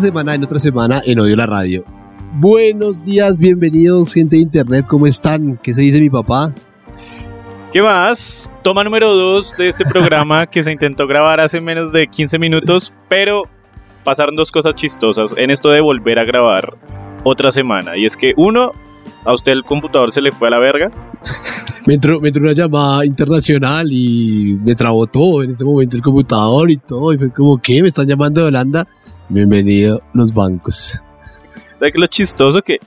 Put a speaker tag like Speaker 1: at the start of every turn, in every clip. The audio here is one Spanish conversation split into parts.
Speaker 1: Esta semana, en otra semana, en Odio la Radio. Buenos días, bienvenidos, gente de internet, ¿cómo están? ¿Qué se dice mi papá?
Speaker 2: ¿Qué más? Toma número 2 de este programa que se intentó grabar hace menos de 15 minutos, pero pasaron dos cosas chistosas en esto de volver a grabar otra semana. Y es que uno, a usted el computador se le fue a la verga.
Speaker 1: Me entró, me entró una llamada internacional y me trabó todo en este momento el computador y todo. Y fue como, ¿qué? ¿Me están llamando de Holanda? Bienvenido los bancos.
Speaker 2: ¿Sabes qué lo chistoso? Que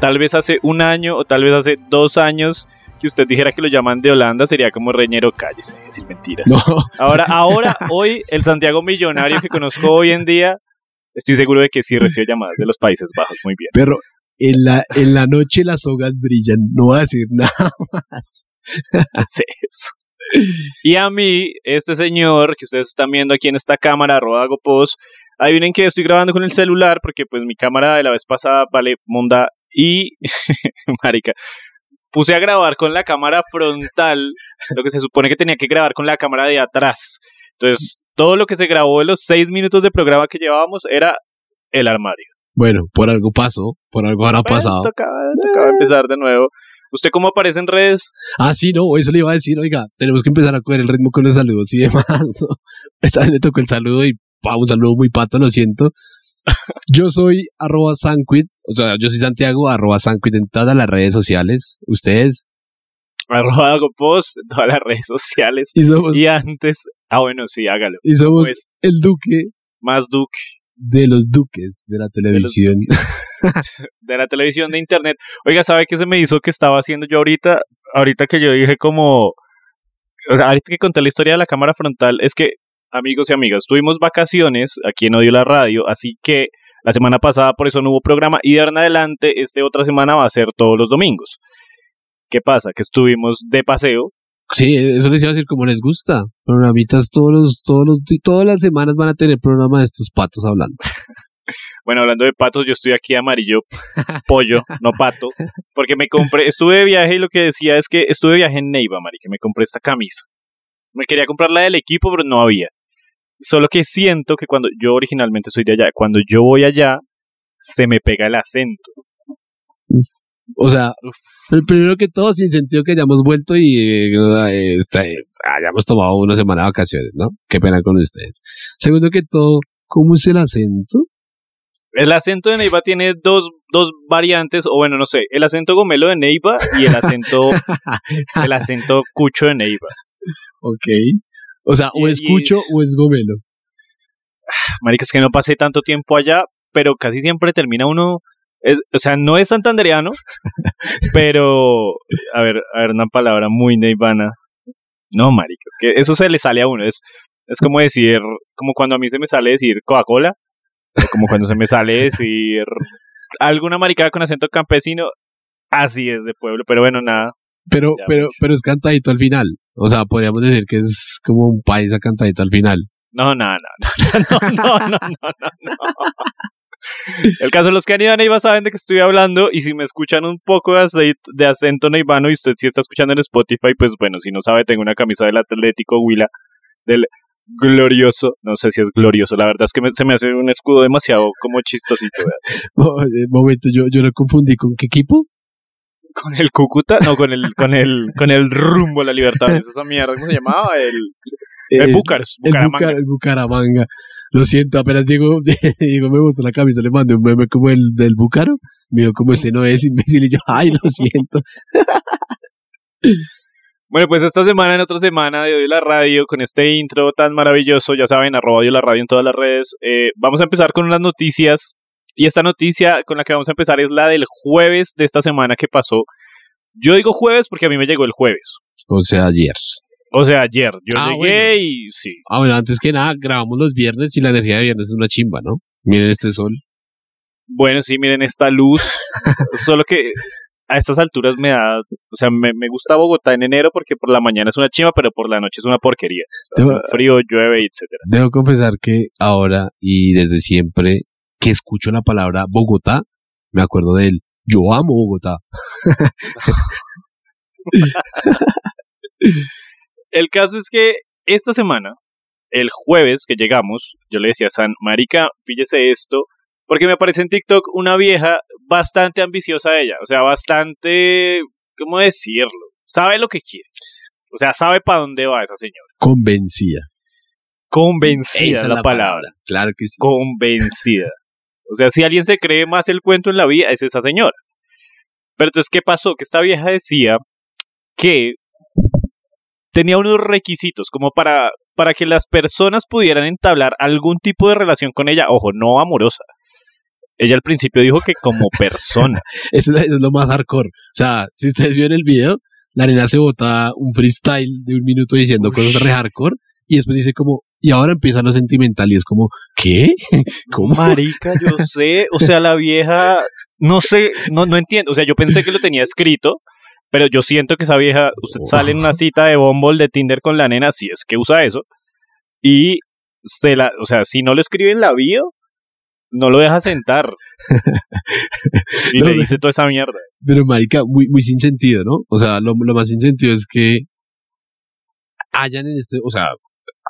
Speaker 2: tal vez hace un año o tal vez hace dos años que usted dijera que lo llaman de Holanda sería como reñero cállese, decir mentiras.
Speaker 1: No,
Speaker 2: Ahora, ahora, hoy, el Santiago millonario que conozco hoy en día, estoy seguro de que sí recibe llamadas de los Países Bajos. Muy bien.
Speaker 1: pero en la, en la noche las sogas brillan. No voy a decir nada más.
Speaker 2: ¿Qué es eso? Y a mí, este señor que ustedes están viendo aquí en esta cámara, arroba Gopos, adivinen que estoy grabando con el celular porque pues mi cámara de la vez pasada vale monda y, marica, puse a grabar con la cámara frontal, lo que se supone que tenía que grabar con la cámara de atrás. Entonces, todo lo que se grabó en los seis minutos de programa que llevábamos era el armario.
Speaker 1: Bueno, por algo pasó, por algo habrá
Speaker 2: Bueno,
Speaker 1: pasado.
Speaker 2: tocaba, tocaba empezar de nuevo. ¿Usted cómo aparece en redes?
Speaker 1: Ah, sí, no, eso le iba a decir, oiga, tenemos que empezar a coger el ritmo con los saludos y demás. ¿no? Esta vez me tocó el saludo y pa, un saludo muy pato, lo siento. Yo soy arroba Sanquit, o sea, yo soy Santiago, arroba Sanquit en todas las redes sociales. Ustedes,
Speaker 2: Arroba Gopos en todas las redes sociales.
Speaker 1: y somos,
Speaker 2: Y antes, ah bueno, sí, hágalo.
Speaker 1: y somos
Speaker 2: Pues,
Speaker 1: el duque
Speaker 2: más Duke
Speaker 1: de los duques de la televisión.
Speaker 2: de la televisión de internet. Oiga, ¿sabe qué se me hizo que estaba haciendo yo ahorita? Ahorita que yo dije como, o sea, ahorita que conté la historia de la cámara frontal, es que, amigos y amigas, tuvimos vacaciones aquí en Odio la Radio, así que la semana pasada por eso no hubo programa y de ahora en adelante, esta otra semana va a ser todos los domingos. ¿Qué pasa? Que estuvimos de paseo
Speaker 1: Sí, eso les iba a decir como les gusta. Programitas todos los, todos los, todas las semanas van a tener programa de estos patos hablando.
Speaker 2: Bueno, hablando de patos, yo estoy aquí amarillo, pollo, no pato, porque me compré, estuve de viaje y lo que decía es que estuve de viaje en Neiva, Mari, que me compré esta camisa. Me quería comprar la del equipo, pero no había. Solo que siento que cuando yo originalmente soy de allá, cuando yo voy allá, se me pega el acento.
Speaker 1: O sea, el primero que todo, sin sentido que hayamos vuelto y eh, este, hayamos tomado una semana de vacaciones, ¿no? Qué pena con ustedes. Segundo que todo, ¿cómo es el acento?
Speaker 2: El acento de Neiva tiene dos, dos variantes, o bueno, no sé, el acento gomelo de Neiva y el acento, el acento cucho de Neiva.
Speaker 1: ok. O sea, o
Speaker 2: Y-
Speaker 1: es
Speaker 2: y-
Speaker 1: cucho o es gomelo.
Speaker 2: Marica, es que no pasé tanto tiempo allá, pero casi siempre termina uno. es- o sea, no es santandereano, pero. A ver, a ver, una palabra muy neivana. No, marica, es que eso se le sale a uno. Es, es como decir. Como cuando a mí se me sale decir Coca-Cola, o como cuando se me sale decir. Alguna maricada con acento campesino. Así es de pueblo, pero bueno, nada.
Speaker 1: Pero,
Speaker 2: Ya,
Speaker 1: pero,
Speaker 2: mucho.
Speaker 1: pero es cantadito al final. O sea, podríamos decir que es como un país cantadito al final.
Speaker 2: No, no, no, no, no, no, no, no, no. El caso de los que han ido a Neiva saben de qué estoy hablando y si me escuchan un poco de, acento neivano y usted sí está escuchando en Spotify, pues bueno, si no sabe, tengo una camisa del Atlético Huila, del glorioso, no sé si es glorioso, la verdad es que me- se me hace un escudo demasiado como chistosito, ¿verdad?
Speaker 1: Eh, momento, yo, yo lo confundí con qué equipo.
Speaker 2: Con el Cúcuta, no, con el, con el, con el rumbo a la libertad, esa mierda, ¿cómo se llamaba? El, el
Speaker 1: El,
Speaker 2: Bucaramanga.
Speaker 1: Bucar- el Bucaramanga. Lo siento, apenas digo, digo, me mostró la camisa, le mandé un meme como el del Bucaro. Me dijo, como ese no es imbécil. Y yo, ay, lo siento.
Speaker 2: Bueno, pues esta semana, en otra semana de Odio la Radio, con este intro tan maravilloso, ya saben, arroba Odio la Radio en todas las redes, eh, vamos a empezar con unas noticias. Y esta noticia con la que vamos a empezar es la del jueves de esta semana que pasó. Yo digo jueves porque a mí me llegó el jueves.
Speaker 1: O sea, ayer.
Speaker 2: O sea, ayer. Yo
Speaker 1: Ah,
Speaker 2: llegué y sí.
Speaker 1: Ah, bueno, antes que nada, grabamos los viernes y la energía de viernes es una chimba, ¿no? Miren este sol.
Speaker 2: Bueno, sí, miren esta luz. Solo que a estas alturas me da, o sea, me, me gusta Bogotá en enero porque por la mañana es una chima, pero por la noche es una porquería.
Speaker 1: Debo,
Speaker 2: frío, llueve, etcétera.
Speaker 1: debo confesar que ahora y desde siempre que escucho la palabra Bogotá, me acuerdo de él. Yo amo Bogotá.
Speaker 2: El caso es que esta semana, el jueves que llegamos, yo le decía a San, marica, píllese esto, porque me aparece en TikTok una vieja bastante ambiciosa ella, o sea, bastante, ¿cómo decirlo? Sabe lo que quiere. O sea, sabe para dónde va esa señora.
Speaker 1: Convencida.
Speaker 2: Convencida
Speaker 1: Esa
Speaker 2: es la, palabra.
Speaker 1: Claro que sí.
Speaker 2: convencida. O sea, si alguien se cree más el cuento en la vida, es esa señora. Pero entonces, ¿qué pasó? Que esta vieja decía que tenía unos requisitos como para, para que las personas pudieran entablar algún tipo de relación con ella. Ojo, no amorosa. Ella al principio dijo que como persona.
Speaker 1: Eso, es- lo más hardcore. O sea, si ustedes vieron el video, la nena se bota un freestyle de un minuto diciendo
Speaker 2: Ush.
Speaker 1: cosas re hardcore y después dice como, y ahora empieza lo sentimental y es como, ¿qué? ¿Cómo?
Speaker 2: Marica, yo sé. O sea, la vieja, no sé, no, no entiendo. O sea, yo pensé que lo tenía escrito, pero yo siento que esa vieja, usted sale en una cita de Bumble, de Tinder con la nena, si es que usa eso, y se la, o sea, si no lo escribe en la bio, no lo deja sentar. y
Speaker 1: No,
Speaker 2: le dice toda esa mierda.
Speaker 1: Pero marica, muy, muy sin sentido, ¿no? O sea, lo, lo más sin sentido es que hayan en este, o sea,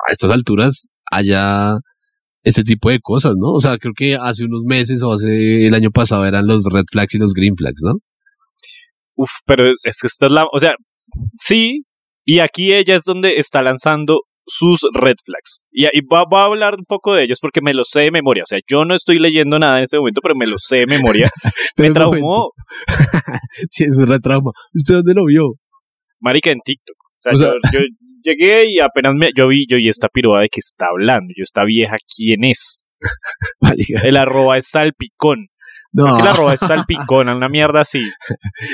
Speaker 1: a estas alturas haya este tipo de cosas, ¿no? O sea, creo que hace unos meses o hace el año pasado eran los red flags y los green flags, ¿no?
Speaker 2: Uf, pero es que esta es la, o sea, sí, y aquí ella es donde está lanzando sus red flags. Y, y va, va a hablar un poco de ellos porque me lo sé de memoria. O sea, yo no estoy leyendo nada en este momento, pero me lo sé de memoria. me traumó,
Speaker 1: Sí, es un retrauma. ¿Usted dónde lo vio?
Speaker 2: marica, en TikTok. O sea,
Speaker 1: O sea-
Speaker 2: yo, yo llegué y apenas me, yo vi, yo y esta piroa de que está hablando. Yo, esta vieja, ¿quién es? El arroba es salpicón.
Speaker 1: no,
Speaker 2: el arroba es salpicón, una mierda así.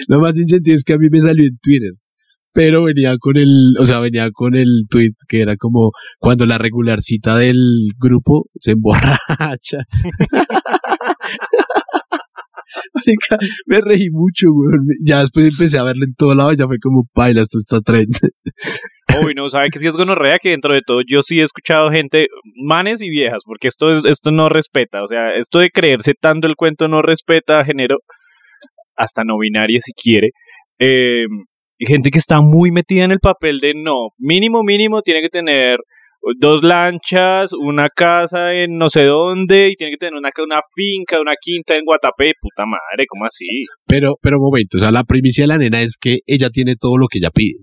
Speaker 1: lo más sin sentido es que a mí me salió en Twitter. Pero venía con el, o sea, venía con el tweet que era como cuando la regularcita del grupo se emborracha. Me reí mucho, weón. Ya después empecé a verlo en todo lado ya fue como, baila, esto está trend.
Speaker 2: Uy, no, sabe que si es gonorrea que dentro de todo yo sí he escuchado gente, manes y viejas, porque esto es, esto no respeta, o sea, esto de creerse tanto el cuento no respeta género, hasta no binaria si quiere. Eh, gente que está muy metida en el papel de no, mínimo, mínimo tiene que tener dos lanchas, una casa en no sé dónde, y tiene que tener una, una finca, una quinta en Guatapé, puta madre, ¿cómo así?
Speaker 1: Pero, pero un momento, o sea, la primicia de la nena es que ella tiene todo lo que ella pide.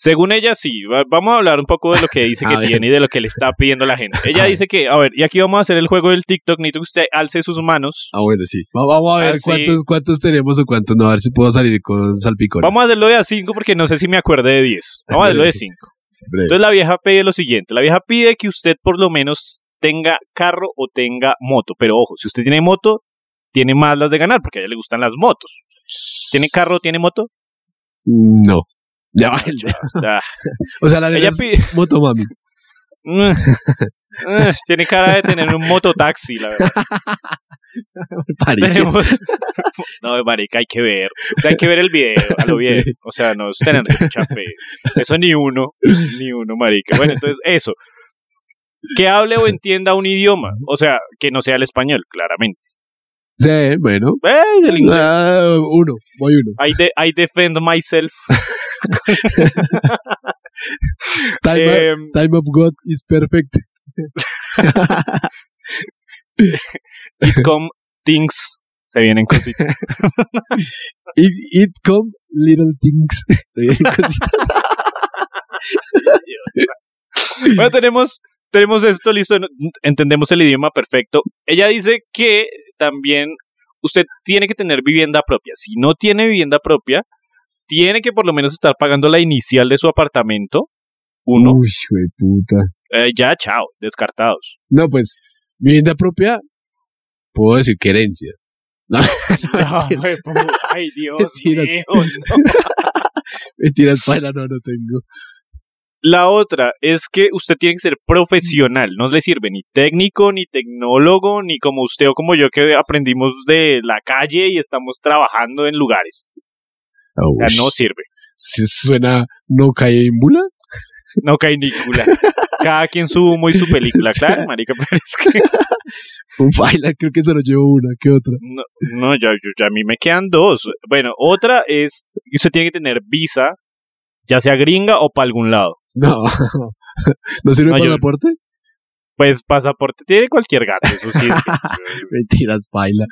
Speaker 2: Según ella, sí. Va- Vamos a hablar un poco de lo que dice que
Speaker 1: ver.
Speaker 2: tiene y de lo que le está pidiendo la gente. Ella
Speaker 1: A
Speaker 2: dice que, a ver, y aquí vamos a hacer el juego del TikTok. Necesito que usted alce sus manos.
Speaker 1: Ah, bueno, sí. Va- Vamos a ver
Speaker 2: Ah,
Speaker 1: cuántos, cuántos tenemos o cuántos no, a ver si puedo salir con salpicón.
Speaker 2: Vamos a hacerlo de a 5 porque no sé si me acuerde de 10. Vamos a hacerlo de 5.
Speaker 1: Breve.
Speaker 2: Entonces la vieja pide lo siguiente. La vieja pide que usted por lo menos tenga carro o tenga moto. Pero ojo, si usted tiene moto, tiene más las de ganar porque a ella le gustan las motos. ¿Tiene carro o tiene moto?
Speaker 1: No. Ya va.
Speaker 2: O sea,
Speaker 1: O sea, la nena
Speaker 2: ella
Speaker 1: es
Speaker 2: pide...
Speaker 1: motomami.
Speaker 2: Mm. Eh, Tiene cara de tener un mototaxi, la verdad. Tenemos... No, marica, hay que ver. O sea, hay que ver el video, a lo bien.
Speaker 1: Sí.
Speaker 2: O sea, no es tener mucha fe. Eso ni uno, ni uno, marica. Bueno, entonces, eso. Que hable o entienda un idioma. O sea, que no sea el español, claramente.
Speaker 1: Sí, bueno.
Speaker 2: Eh, del inglés.
Speaker 1: Ah, uno, voy uno.
Speaker 2: I, de- I defend myself.
Speaker 1: Time,
Speaker 2: Eh,
Speaker 1: of, time of God is perfect.
Speaker 2: it come things. Se vienen cositas.
Speaker 1: It, it come little things. Se vienen cositas.
Speaker 2: Bueno, tenemos, tenemos esto listo, entendemos el idioma perfecto. Ella dice que también usted tiene que tener vivienda propia. Si no tiene vivienda propia, tiene que por lo menos estar pagando la inicial de su apartamento. Uno.
Speaker 1: Uy, güey, puta.
Speaker 2: Eh, ya, chao, descartados.
Speaker 1: No, pues, vivienda propia, puedo decir que herencia. No, no,
Speaker 2: Ay, pu- ay, Dios
Speaker 1: Mentiras.
Speaker 2: mío. no.
Speaker 1: mentiras, paila, no, no tengo.
Speaker 2: La otra es que usted tiene que ser profesional. No le sirve ni técnico, ni tecnólogo, ni como usted o como yo que aprendimos de la calle y estamos trabajando en lugares. O sea, no sirve.
Speaker 1: Si suena no cae en bula.
Speaker 2: No cae ni cula. Cada quien su humo y su película, claro, marica, pero es que
Speaker 1: Un baila, creo que solo llevo una que otra.
Speaker 2: no, no ya, yo- ya a mí me quedan dos. Bueno, otra es que usted tiene que tener visa, ya sea gringa o para algún lado.
Speaker 1: No. ¿No sirve
Speaker 2: No, yo-
Speaker 1: pasaporte?
Speaker 2: Pues pasaporte tiene cualquier gato, eso sí. sí.
Speaker 1: Mentiras, baila.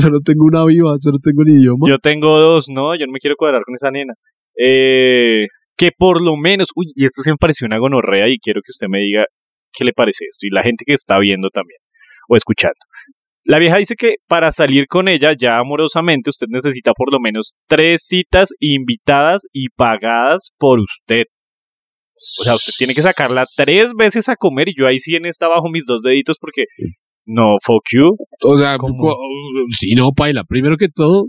Speaker 1: Solo tengo una viva, solo tengo un idioma.
Speaker 2: Yo tengo dos, no, yo no me quiero cuadrar con esa nena. Eh, que por lo menos, uy, y esto se me pareció una gonorrea y quiero que usted me diga qué le parece esto y la gente que está viendo también o escuchando. La vieja dice que para salir con ella ya amorosamente usted necesita por lo menos tres citas invitadas y pagadas por usted. O sea, usted tiene que sacarla tres veces a comer y yo ahí sí en esta bajo mis dos deditos porque no, fuck you.
Speaker 1: O sea, si no, paila. Primero que todo,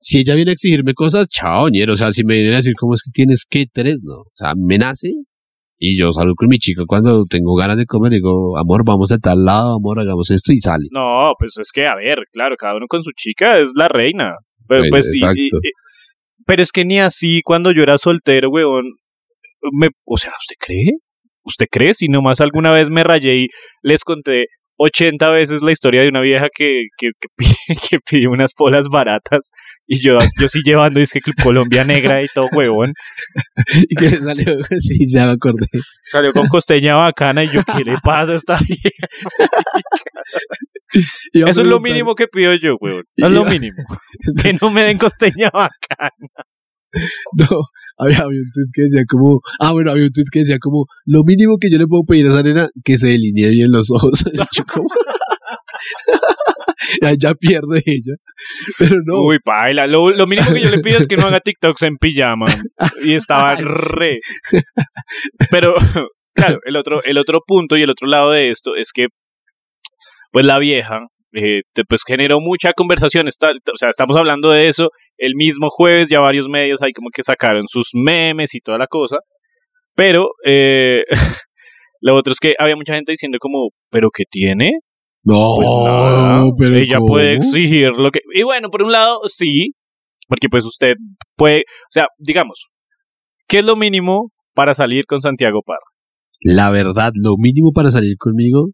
Speaker 1: si ella viene a exigirme cosas, chao, ñero. O sea, si me vienen a decir cómo es que tienes que tres, no. O sea, me nace y yo salgo con mi chica cuando tengo ganas de comer. Digo, amor, vamos a tal lado, amor, hagamos esto y sale.
Speaker 2: No, pues es que, a ver, claro, cada uno con su chica es la reina. Pero,
Speaker 1: Sí,
Speaker 2: pues, y-
Speaker 1: exacto.
Speaker 2: y- y- pero es que ni así cuando yo era soltero, weón. Me, o sea, ¿usted cree? ¿Usted cree? Si nomás alguna vez me rayé y les conté 80 veces la historia de una vieja que, que, que, unas polas baratas y yo, yo sí llevando, es que Colombia Negra y todo, huevón.
Speaker 1: y que salió, sí, ya me acordé.
Speaker 2: Salió con costeña bacana y yo, ¿qué le pasa a esta vieja? Eso es lo mínimo que pido yo, weón. Es lo mínimo. Que no me den costeña bacana.
Speaker 1: No, había, había un tweet que decía como, ah, bueno, había un tweet que decía como, lo mínimo que yo le puedo pedir a esa nena, que se delinee bien los ojos. Ya, ya pierde ella. Pero no,
Speaker 2: Uy, paila. Lo, lo mínimo que yo le pido es que no haga TikToks en pijama. Y estaba re. Pero, claro, el otro, el otro punto y el otro lado de esto es que, pues la vieja, eh, te- pues generó mucha conversación. Está, o sea, estamos hablando de eso. El mismo jueves ya varios medios ahí como que sacaron sus memes y toda la cosa. Pero, eh, lo otro es que había mucha gente diciendo como, ¿pero qué tiene?
Speaker 1: no,
Speaker 2: Pues nada,
Speaker 1: pero
Speaker 2: ella
Speaker 1: ¿cómo?
Speaker 2: puede exigir lo que... Y bueno, por un lado, sí, porque pues usted puede... O sea, digamos, ¿qué es lo mínimo para salir con Santiago Parra?
Speaker 1: La verdad, lo mínimo para salir conmigo,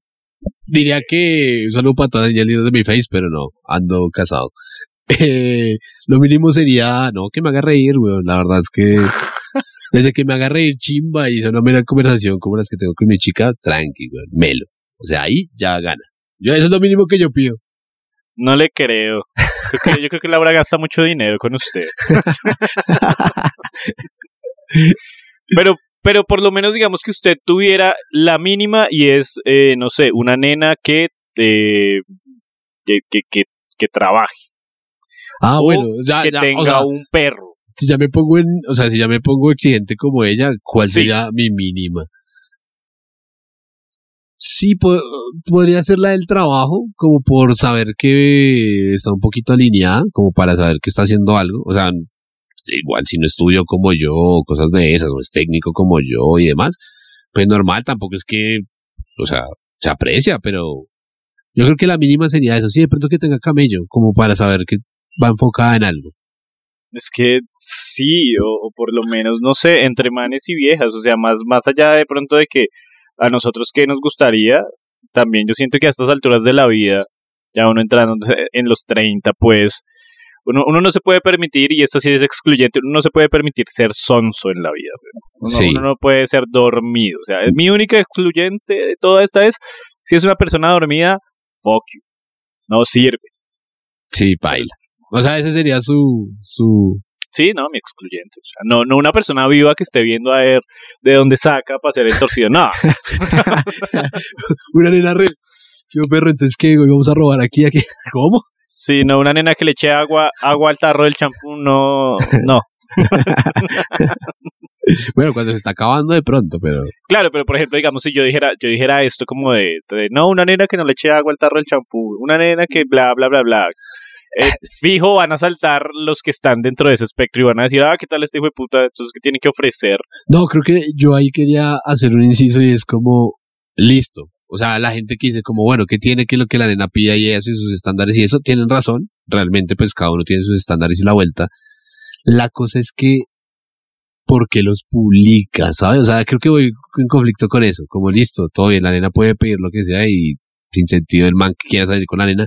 Speaker 1: diría que un saludo para todas las niñas lindas de mi face, pero no, ando casado. Eh, lo mínimo sería, no, que me haga reír, weón. La verdad es que desde que me haga reír chimba y sea una mera conversación como las que tengo con mi chica, tranqui, weón, melo. O sea, ahí ya gana. Yo, eso es lo mínimo que yo pido.
Speaker 2: No le creo. Creo que- yo creo que Laura gasta mucho dinero con usted. Pero, pero por lo menos digamos que usted tuviera la mínima y es, eh, no sé, una nena que, eh, que, que, que, que trabaje,
Speaker 1: Ah,
Speaker 2: O
Speaker 1: bueno, ya,
Speaker 2: que
Speaker 1: ya,
Speaker 2: tenga
Speaker 1: o sea,
Speaker 2: un perro.
Speaker 1: si ya me pongo en, o sea, si ya me pongo exigente como ella, ¿cuál
Speaker 2: Sí.
Speaker 1: sería mi mínima? Sí, po- podría ser la del trabajo, como por saber que está un poquito alineada, como para saber que está haciendo algo. O sea, igual si no estudio como yo, cosas de esas, o es técnico como yo y demás, pues normal, tampoco es que, o sea, se aprecia, pero yo creo que la mínima sería eso. Sí, de pronto que tenga camello, como para saber que va enfocada en algo.
Speaker 2: Es que sí, o, o por lo menos, no sé, entre manes y viejas, o sea, más, más allá de pronto de que a nosotros que nos gustaría, también yo siento que a estas alturas de la vida, ya uno entrando en los 30, pues, uno, uno no se puede permitir, y esto sí es excluyente, uno no se puede permitir ser sonso en la vida, uno,
Speaker 1: Sí.
Speaker 2: uno no puede ser dormido, o sea, mi única excluyente de toda esta es, si es una persona dormida, fuck you, no sirve.
Speaker 1: Sí, baila. O sea, ese sería su, su,
Speaker 2: Sí, no, mi excluyente. O sea, no, no una persona viva que esté viendo a ver de dónde saca para hacer el torcido. No,
Speaker 1: una nena re, qué perro, entonces qué, vamos a robar aquí, aquí. ¿Cómo?
Speaker 2: Sí, no una nena que le eche agua, agua al tarro del champú. No, no,
Speaker 1: bueno, cuando se está acabando de pronto, pero.
Speaker 2: Claro, pero por ejemplo, digamos, si yo dijera, yo dijera esto como de, de, no, una nena que no le eche agua al tarro del champú, una nena que bla, bla, bla, bla. Eh, fijo, van a saltar los que están dentro de ese espectro y van a decir, ah, ¿qué tal este hijo de puta? Entonces, ¿qué tiene que ofrecer?
Speaker 1: No, creo que yo ahí quería hacer un inciso y es como, listo. O sea, la gente que dice como, bueno, ¿qué tiene que lo que la nena pida y eso y sus estándares y eso? Tienen razón. Realmente, pues cada uno tiene sus estándares y la vuelta. La cosa es que, ¿por qué los publica? ¿Sabes? O sea, creo que voy en conflicto con eso. Como listo, todo bien, la nena puede pedir lo que sea y sin sentido el man que quiera salir con la nena.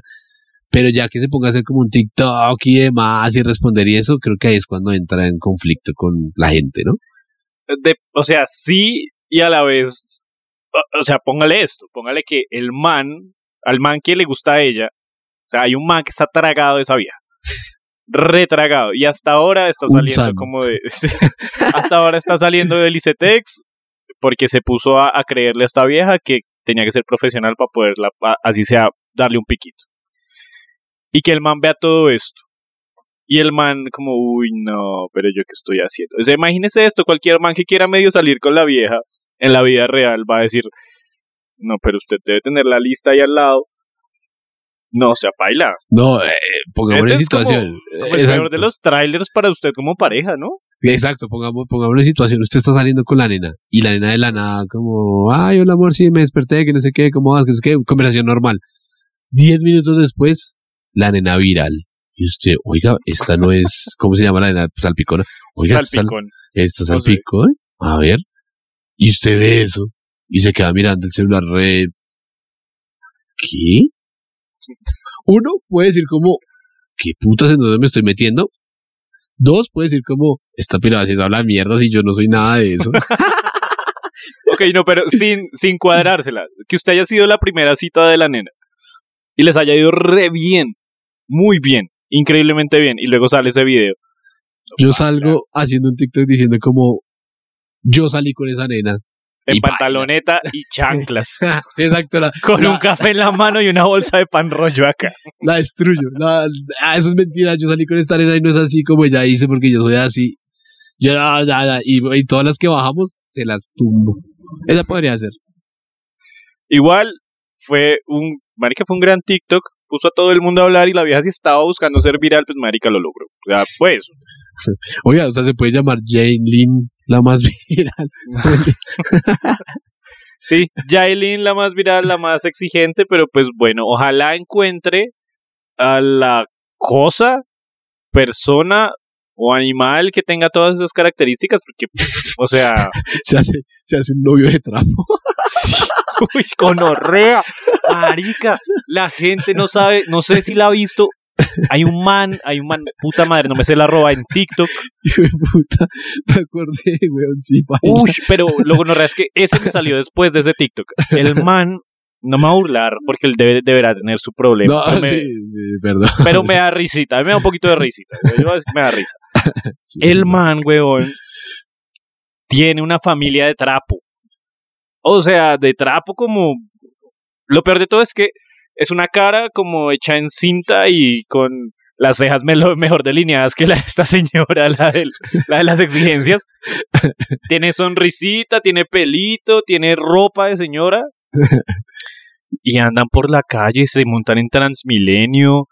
Speaker 1: Pero ya que se ponga a hacer como un TikTok y demás y responder y eso, creo que ahí es cuando entra en conflicto con la gente, ¿no?
Speaker 2: De, o sea, sí y a la vez, o, sea, póngale esto, póngale que el man, al man que le gusta a ella, o sea, hay un man que está tragado de esa vieja. Retragado. Y hasta ahora está saliendo como de. hasta ahora está saliendo del ICETEX porque se puso a, a creerle a esta vieja que tenía que ser profesional para poderla, a- así sea, darle un piquito. Y que el man vea todo esto. Y el man como, uy, no, pero yo qué estoy haciendo. O sea, imagínese esto, cualquier man que quiera medio salir con la vieja en la vida real va a decir, no, pero usted debe tener la lista ahí al lado. No, o sea, baila.
Speaker 1: No, eh, pongámonos en
Speaker 2: Este es como-
Speaker 1: situación.
Speaker 2: Como el
Speaker 1: Exacto.
Speaker 2: peor de los trailers para usted como pareja, ¿no?
Speaker 1: Sí, exacto, pongamos, pongámonos en situación. Usted está saliendo con la nena y la nena de la nada, como, ay, hola amor, sí, me desperté, que no sé qué, cómo vas, que no sé qué, conversación normal. Diez minutos después, la nena viral. Y usted, oiga, esta no es, ¿cómo se llama la nena? Salpicona. Oiga, esta, sal-
Speaker 2: Salpicón.
Speaker 1: esta
Speaker 2: No sé.
Speaker 1: salpicón. A ver. Y usted ve eso y se queda mirando el celular re. ¿Qué? Uno puede decir como, ¿qué putas en dónde me estoy metiendo? Dos puede decir como, esta pirada si habla mierda si yo no soy nada de eso.
Speaker 2: Ok, no, pero sin, sin cuadrársela. Que usted haya sido la primera cita de la nena. Y les haya ido re bien. Muy bien. Increíblemente bien. Y luego sale ese video.
Speaker 1: Yo salgo haciendo un TikTok diciendo como, yo salí con esa nena.
Speaker 2: En
Speaker 1: Y
Speaker 2: pantaloneta y chanclas.
Speaker 1: Exacto, la,
Speaker 2: Con
Speaker 1: la-
Speaker 2: un café en la mano y una bolsa de pan rollo acá.
Speaker 1: la destruyo. La, ah, eso es mentira, yo salí con esta nena y no es así como ella dice porque yo soy así. Yo no, nada, y, y todas las que bajamos se las tumbo. Esa podría ser.
Speaker 2: Igual fue un. Marica fue un gran TikTok. Puso a todo el mundo a hablar y la vieja si estaba buscando ser viral, pues Marica lo logró. O sea, pues.
Speaker 1: Oiga, o sea, se puede llamar Jane Lynn la más viral.
Speaker 2: Sí, Jailin la más viral, la más exigente, pero pues bueno, ojalá encuentre a la cosa, persona o animal que tenga todas esas características, porque, o sea,
Speaker 1: se hace, se hace un novio de trapo.
Speaker 2: uy, conorrea, marica, la gente no sabe, no sé si la ha visto. Hay un man, hay un man, puta madre, no me sé la roba en TikTok.
Speaker 1: Puta, me acordé, weón, sí, baila.
Speaker 2: Uy, pero lo gonorrea es que ese me salió después de ese TikTok. El man, no me va a burlar porque él debe, deberá tener su problema.
Speaker 1: No,
Speaker 2: pero me-
Speaker 1: sí, sí, perdón.
Speaker 2: pero me da risita, a mí me da un poquito de risita. Yo voy a decir que me da risa.
Speaker 1: Sí,
Speaker 2: El man, weón, tiene una familia de trapo. O sea, de trapo como... Lo peor de todo es que es una cara como hecha en cinta y con las cejas mejor delineadas que la de esta señora, la, del- la de las exigencias. tiene sonrisita, tiene pelito, tiene ropa de señora. Y andan por la calle, se montan en Transmilenio,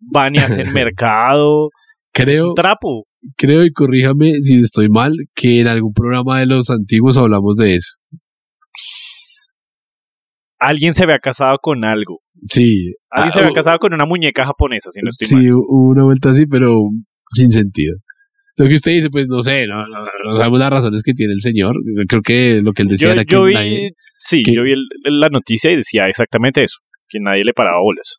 Speaker 2: van y hacen mercado. Es
Speaker 1: Creo,
Speaker 2: un trapo.
Speaker 1: creo, y corríjame si estoy mal, que en algún programa de los antiguos hablamos de eso.
Speaker 2: Alguien se había casado con algo.
Speaker 1: Sí.
Speaker 2: Alguien
Speaker 1: Ah,
Speaker 2: se había
Speaker 1: uh,
Speaker 2: casado con una muñeca japonesa, si no estoy mal.
Speaker 1: Sí, hubo una vuelta así, pero sin sentido. Lo que usted dice, pues no sé, no, no, no sabemos las razones que tiene el señor. Creo que lo que él decía
Speaker 2: Yo,
Speaker 1: era que
Speaker 2: yo vi,
Speaker 1: nadie-
Speaker 2: sí,
Speaker 1: que-
Speaker 2: yo vi el- la noticia y decía exactamente eso, que nadie le paraba bolas.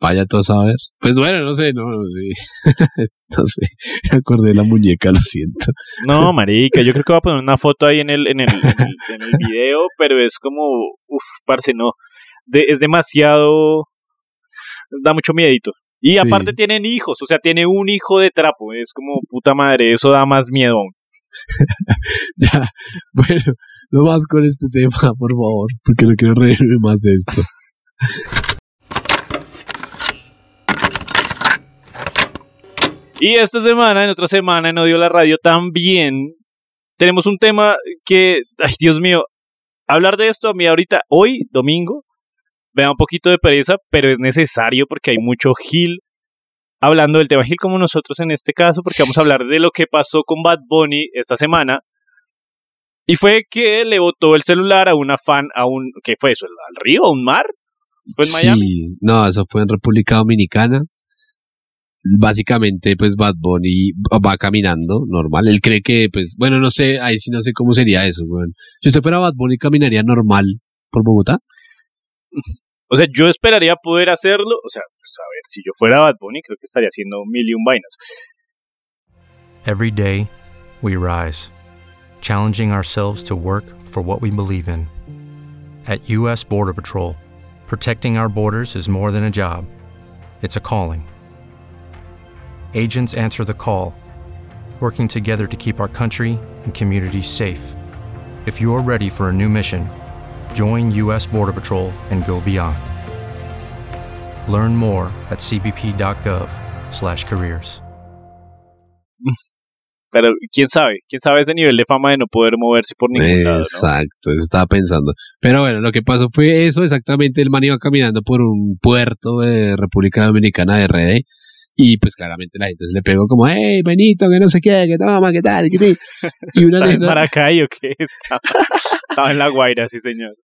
Speaker 1: Vaya todo a saber. Pues bueno, no sé, no, sé. no sé. Me acordé de la muñeca, lo siento.
Speaker 2: No, marica, yo creo que voy a poner una foto ahí en el, en el, en el, en el video, pero es como, uff, parce, no. De- es demasiado, da mucho miedito. Y
Speaker 1: Sí.
Speaker 2: aparte tienen hijos, o sea, tiene un hijo de trapo, es como puta madre, eso da más miedo. aún.
Speaker 1: Ya, bueno, no más con este tema, por favor, porque no quiero reírme más de esto.
Speaker 2: Y esta semana, en otra semana, en Odio la Radio también, tenemos un tema que, ay Dios mío, hablar de esto a mí ahorita, hoy, domingo, me da un poquito de pereza, pero es necesario porque hay mucho Gil hablando del tema Gil como nosotros en este caso, porque vamos a hablar de lo que pasó con Bad Bunny esta semana. Y fue que le botó el celular a una fan, a un, ¿qué fue eso? ¿Al río? ¿A un mar? ¿Fue en Miami?
Speaker 1: Sí, no, eso fue en República Dominicana. Básicamente, pues Bad Bunny va caminando, normal. Él cree que, pues, bueno, no sé, ahí sí no sé cómo sería eso, weón. Si usted fuera Bad Bunny, ¿caminaría normal por Bogotá?
Speaker 2: O sea, yo esperaría poder hacerlo. O sea, pues a ver, si yo fuera Bad Bunny, creo que estaría haciendo mil y un vainas.
Speaker 3: Every day, we rise, challenging ourselves to work for what we believe in. At U.S. Border Patrol, protecting our borders is more than a job, it's a calling. Agents answer the call, working together to keep our country and communities safe. If you're ready for a new mission, join U.S. Border Patrol and go beyond. Learn more at cbp.gov/careers.
Speaker 2: Pero quién sabe, quién sabe ese nivel de fama de no poder moverse por ningún lado.
Speaker 1: Exacto, eso estaba pensando. Pero bueno, lo que pasó fue eso, exactamente, el man iba caminando por un puerto de República Dominicana de RD y pues claramente la gente se le pegó como, hey, Benito, que no sé qué, que toma, que tal, que tal. Y una
Speaker 2: ¿Estaba en Maracay o qué? Estaba, estaba en La Guaira, sí señor.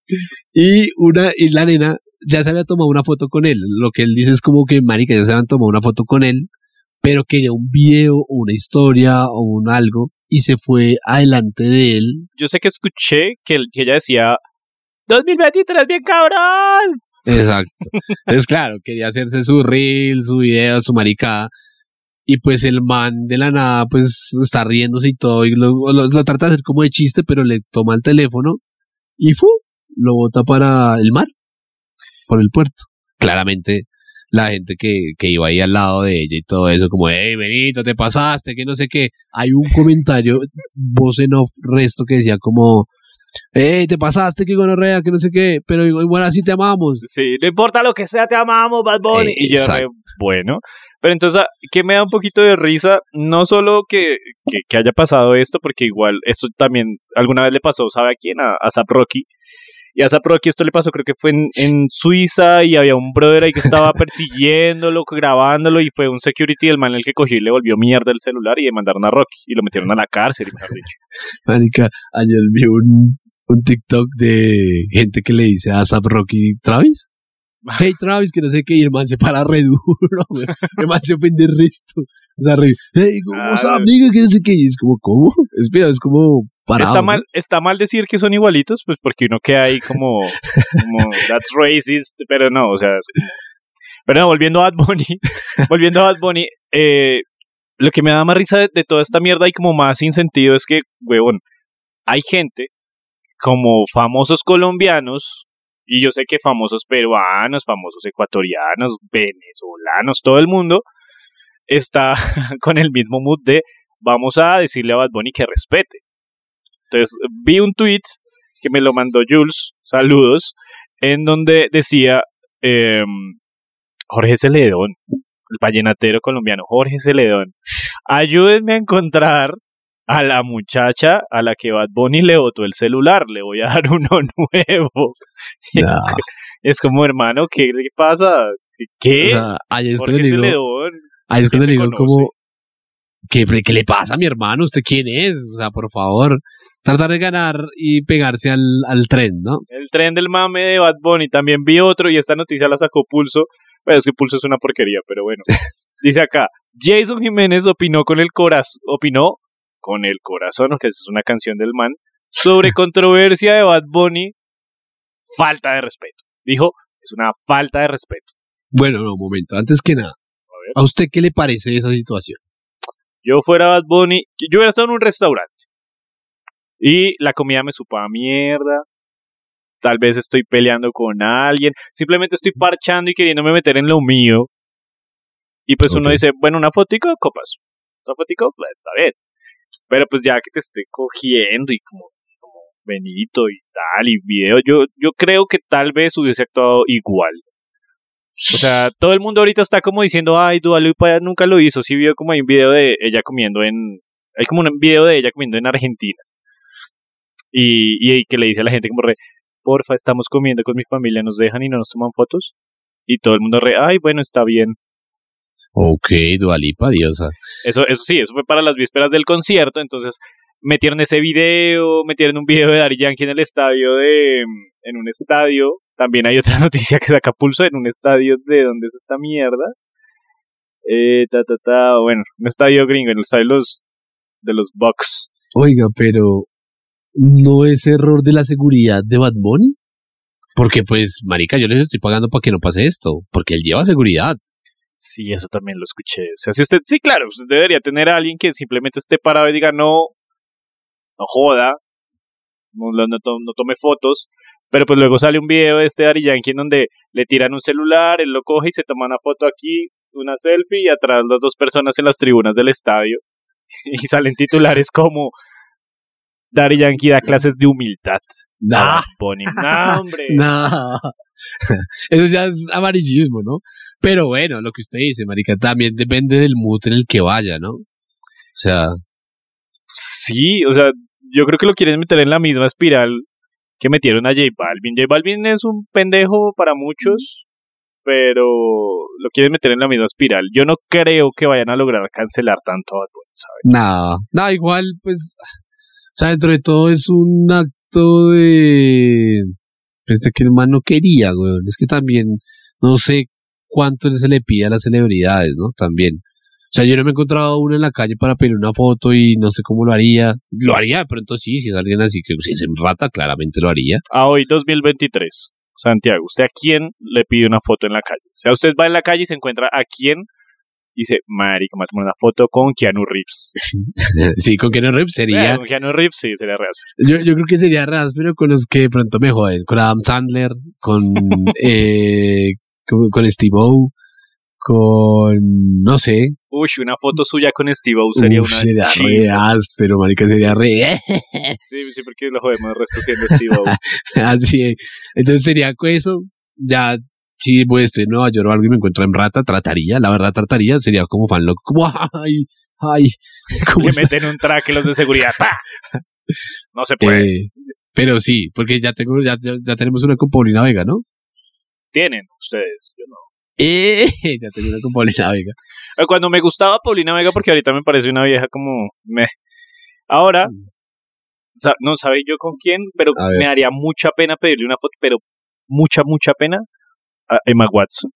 Speaker 1: y una, y la nena ya se había tomado una foto con él. Lo que él dice es como que, marica, ya se habían tomado una foto con él, pero quería un video o una historia o un algo y se fue adelante de él.
Speaker 2: Yo sé que escuché que, que ella decía, 2023, bien cabrón.
Speaker 1: Exacto. Entonces, claro, quería hacerse su reel, su video, su maricada. Y pues el man de la nada, pues está riéndose y todo. Y lo, lo- trata de hacer como de chiste, pero le toma el teléfono y ¡fu! lo bota para el mar, por el puerto. Claramente, la gente que, que iba ahí al lado de ella y todo eso, como, hey, Benito, te pasaste, que no sé qué. Hay un comentario, voz en off, resto, que decía como, hey, te pasaste, que gonorrea, que no sé qué, pero igual así te amamos.
Speaker 2: Sí, no importa lo que sea, te amamos, Bad Bunny. y yo, re, bueno. Pero entonces, que me da un poquito de risa, no solo que, que, que haya pasado esto, porque igual esto también alguna vez le pasó, ¿sabe a quién? A, a Zap Rocky. Y a Zap Rocky esto le pasó, creo que fue en, en Suiza y había un brother ahí que estaba persiguiéndolo, grabándolo y fue un security del man el que cogió y le volvió mierda el celular y demandaron a Rocky y lo metieron a la cárcel, mejor dicho.
Speaker 1: Marica, ayer vi un, un TikTok de gente que le dice a Zap Rocky Travis. Hey Travis, que no sé qué, y el man se para re duro, güey. El man se ofende resto. O sea, re, hey, ¿cómo
Speaker 2: Ah, güey.
Speaker 1: amiga? Que no sé qué. Y es como, ¿cómo? Espera, es como parado.
Speaker 2: está
Speaker 1: ¿no?
Speaker 2: mal, está mal decir que son igualitos, pues porque uno queda ahí como, como that's racist, pero no, o sea, es- pero no, volviendo a Bad Bunny, volviendo a Bad Bunny, eh, lo que me da más risa de, de toda esta mierda y como más sin sentido es que, huevón, hay gente como famosos colombianos, y yo sé que famosos peruanos, famosos ecuatorianos, venezolanos, todo el mundo está con el mismo mood de vamos a decirle a Bad Bunny que respete. Entonces vi un tweet que me lo mandó Jules, saludos, en donde decía em, Jorge Celedón, el vallenatero colombiano, Jorge Celedón, ayúdenme a encontrar a la muchacha a la que Bad Bunny le botó el celular, le voy a dar uno nuevo. Es,
Speaker 1: No.
Speaker 2: es como, hermano, ¿qué le pasa? ¿Qué?
Speaker 1: O sea, ahí es cuando le digo,
Speaker 2: Celedón.
Speaker 1: ahí es cuando como, ¿qué, ¿qué le pasa a mi hermano? ¿Usted quién es? O sea, por favor, tratar de ganar y pegarse al, al tren, ¿no?
Speaker 2: El tren del mame de Bad Bunny. También vi otro y esta noticia la sacó Pulso. Pero es que Pulso es una porquería, pero bueno. Dice acá, Jason Jiménez opinó con el corazón, opinó con el corazón, que es una canción del man, sobre controversia de Bad Bunny, falta de respeto. Dijo, es una falta de respeto.
Speaker 1: Bueno, no, un momento, antes que nada,
Speaker 2: ver.
Speaker 1: ¿a usted qué le parece esa situación?
Speaker 2: Yo fuera Bad Bunny, yo hubiera estado en un restaurante y la comida me supa a mierda. Tal vez estoy peleando con alguien, simplemente estoy parchando y queriéndome meter en lo mío. Y pues uno dice, bueno, una fotico, copas. Una fotico, pues, está bien. Pero pues ya que te esté cogiendo y como, como Benito y tal, y video, yo, yo creo que tal vez hubiese actuado igual. O sea, todo el mundo ahorita está como diciendo, ay, Dua Lipa nunca lo hizo. Sí vio como hay un video de ella comiendo en... Hay como un video de ella comiendo en Argentina. Y, y que le dice a la gente como re, porfa, estamos comiendo con mi familia, nos dejan y no nos toman fotos. Y todo el mundo re, ay, bueno, está bien.
Speaker 1: Ok, Dualipa, diosa.
Speaker 2: Eso, eso sí, eso fue para las vísperas del concierto, entonces metieron ese video, metieron un video de Dari Yankee en el estadio de, en un estadio. También hay otra noticia que saca pulso en un estadio de donde es esta mierda. Eh, ta, ta, ta, bueno, un estadio gringo, en el estadio de los, de los Bucks.
Speaker 1: Oiga, pero ¿no es error de la seguridad de Bad Bunny? Porque pues, marica, yo les estoy pagando para que no pase esto, porque él lleva seguridad.
Speaker 2: Sí, eso también lo escuché. O sea, si usted, sí, claro, usted debería tener a alguien que simplemente esté parado y diga, no, no joda, no, no, tome fotos, pero pues luego sale un video de este Ari Yankee en donde le tiran un celular, él lo coge y se toma una foto aquí, una selfie y atrás las dos personas en las tribunas del estadio y salen titulares como Dari Yankee da clases de humildad.
Speaker 1: Nah.
Speaker 2: no, hombre.
Speaker 1: no. Eso ya es amarillismo, ¿no? Pero bueno, lo que usted dice, marica, también depende del mood en el que vaya, ¿no? O sea...
Speaker 2: Sí, o sea, yo creo que lo quieren meter en la misma espiral que metieron a J Balvin. J Balvin es un pendejo para muchos, pero lo quieren meter en la misma espiral. Yo no creo que vayan a lograr cancelar tanto a ¿sabes?
Speaker 1: No, no, igual, pues, o sea, dentro de todo es un acto de, pues, de que el no quería, güey. Es que también, no sé cuánto se le pide a las celebridades, ¿no? También. O sea, yo no me he encontrado uno en la calle para pedir una foto y no sé cómo lo haría. Lo haría, pero entonces sí, si es alguien así que si es en rata, claramente lo haría.
Speaker 2: A hoy 2023, Santiago, ¿usted a quién le pide una foto en la calle? O sea, usted va en la calle y se encuentra a quién dice, marica, me voy a tomar una foto con Keanu Reeves.
Speaker 1: sí, con Keanu Reeves sería...
Speaker 2: con Keanu Reeves sí, sería real.
Speaker 1: Yo, yo creo que sería real, pero con los que de pronto me joden. Con Adam Sandler, con, eh, con, con Steve O, con, no sé.
Speaker 2: Uy, una foto suya con Steve O sería una
Speaker 1: Sería re áspero, marica, sería re...
Speaker 2: sí, sí, porque lo jodemos el resto siendo Steve O.
Speaker 1: Así Entonces sería eso, ya si voy, estoy en Nueva York o algo y me encuentro en rata, trataría, la verdad trataría, sería como fan loco, como ay, ay.
Speaker 2: ¿cómo Le meten un traje los de seguridad. No se puede.
Speaker 1: Eh, pero sí, porque ya tengo, ya, ya, tenemos una con Paulina Vega, ¿no?
Speaker 2: Tienen ustedes, yo no.
Speaker 1: Eh, ya tengo una con Paulina Vega.
Speaker 2: Eh, cuando me gustaba Paulina Vega, porque ahorita me parece una vieja como me. Ahora, mm. no sabe yo con quién, pero me haría mucha pena pedirle una foto, pero mucha, mucha pena a Emma Watson.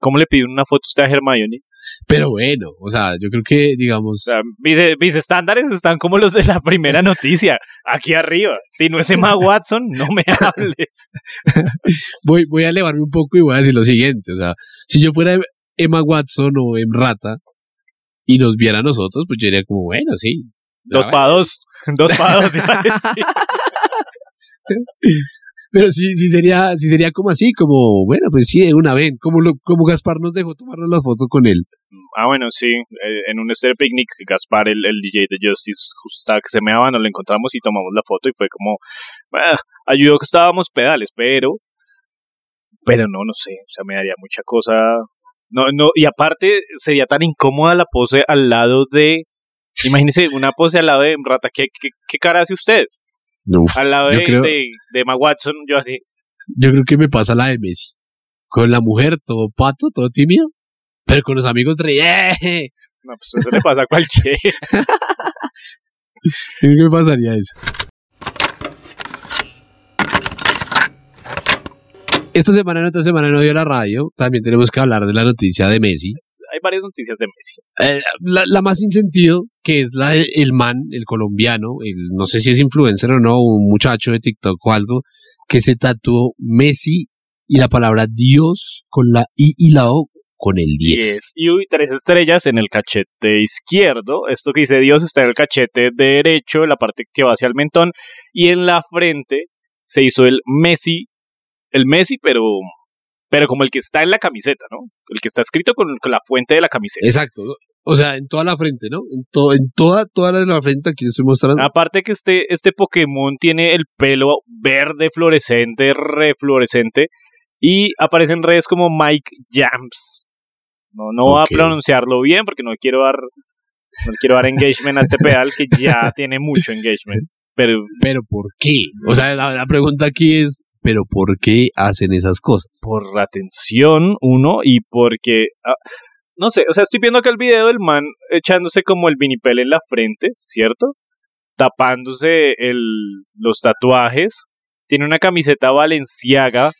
Speaker 2: ¿Cómo le pide una foto usted a Hermione?
Speaker 1: Pero bueno, o sea, yo creo que, digamos...
Speaker 2: mis, estándares están como los de la primera noticia, aquí arriba. Si no es Emma Watson, no me hables.
Speaker 1: voy, voy a elevarme un poco y voy a decir lo siguiente, o sea, si yo fuera Emma Watson o Emrata y nos viera a nosotros, pues yo diría como, bueno, sí.
Speaker 2: Dos para dos, dos para dos,
Speaker 1: Pero sí, sí sería, sí sería como así, como, bueno, pues sí, de una vez, como, lo, como Gaspar nos dejó tomarnos la foto con él.
Speaker 2: Ah, bueno, sí, eh, en un Esther Picnic, Gaspar, el, el DJ de Justice, justo que se meaba, nos lo encontramos y tomamos la foto y fue como, ah, ayudó que estábamos pedales, pero, pero no, no sé, o sea, me daría mucha cosa. No, no, y aparte sería tan incómoda la pose al lado de, imagínese una pose al lado de Rata, ¿qué, qué, qué cara hace usted? Al lado de, de, Emma Watson, yo así.
Speaker 1: Yo creo que me pasa la de Messi. Con la mujer, todo pato, todo tímido. Pero con los amigos. ¡Eh!
Speaker 2: No, pues eso le pasa a cualquiera.
Speaker 1: ¿Qué me pasaría eso? Esta semana en otra semana no dio la radio. También tenemos que hablar de la noticia de Messi
Speaker 2: varias noticias de Messi.
Speaker 1: Eh, la, más sin sentido, que es la del man, el colombiano, el, no sé si es influencer o no, un muchacho de TikTok o algo, que se tatuó Messi y la palabra Dios con la I y la O con el 10.
Speaker 2: Y tres estrellas en el cachete izquierdo. Esto que dice Dios está en el cachete derecho, en la parte que va hacia el mentón. Y en la frente se hizo el Messi, el Messi, pero pero como el que está en la camiseta, ¿no? El que está escrito con, la fuente de la camiseta.
Speaker 1: Exacto. O sea, en toda la frente, ¿no? En, en toda, toda la, la frente aquí estoy mostrando.
Speaker 2: Aparte que este, este Pokémon tiene el pelo verde fluorescente, refluorescente, Y aparece en redes como Mike Jams. No, no voy a pronunciarlo bien porque no quiero dar, no quiero dar engagement a este pedal que ya tiene mucho engagement. Pero
Speaker 1: Pero ¿por qué? O sea, la, la pregunta aquí es, ¿pero por qué hacen esas cosas?
Speaker 2: por la atención, uno, y porque, ah, no sé, o sea, estoy viendo acá el video del man echándose como el vinipel en la frente, ¿cierto? Tapándose el, los tatuajes. Tiene una camiseta valenciaga,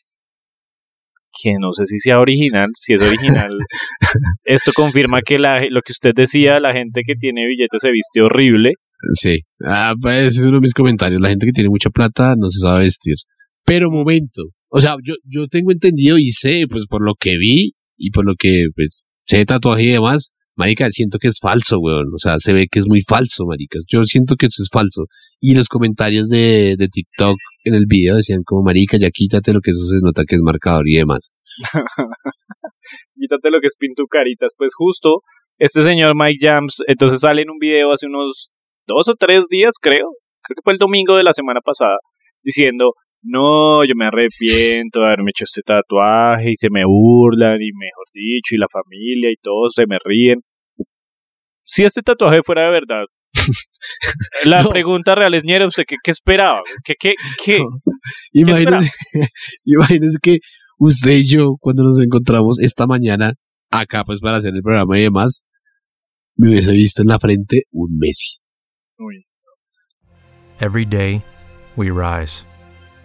Speaker 2: que no sé si sea original, si es original. Esto confirma que la, lo que usted decía, la gente que tiene billetes se viste horrible.
Speaker 1: Sí, ah, pues ese es uno de mis comentarios. La gente que tiene mucha plata no se sabe vestir. Pero momento, o sea, yo, yo tengo entendido y sé, pues por lo que vi y por lo que pues sé de tatuaje y demás, marica, siento que es falso, weón. O sea, se ve que es muy falso, marica. Yo siento que eso es falso. Y los comentarios de, de TikTok en el video decían como, marica, ya quítate lo que eso se nota que es marcador y demás.
Speaker 2: quítate lo que es pintucaritas. Pues justo este señor Mike Jams, entonces sale en un video hace unos dos o tres días, creo, creo que fue el domingo de la semana pasada, diciendo, no, yo me arrepiento de haberme hecho este tatuaje y se me burlan y mejor dicho, y la familia y todos se me ríen. Si este tatuaje fuera de verdad, la
Speaker 1: No.
Speaker 2: pregunta real es, ¿usted qué, qué esperaba? ¿Qué, qué, qué?
Speaker 1: Imagínese, imagínese que usted y yo, cuando nos encontramos esta mañana, acá pues para hacer el programa y demás, me hubiese visto en la frente un Messi.
Speaker 2: Uy,
Speaker 3: Every day, we rise,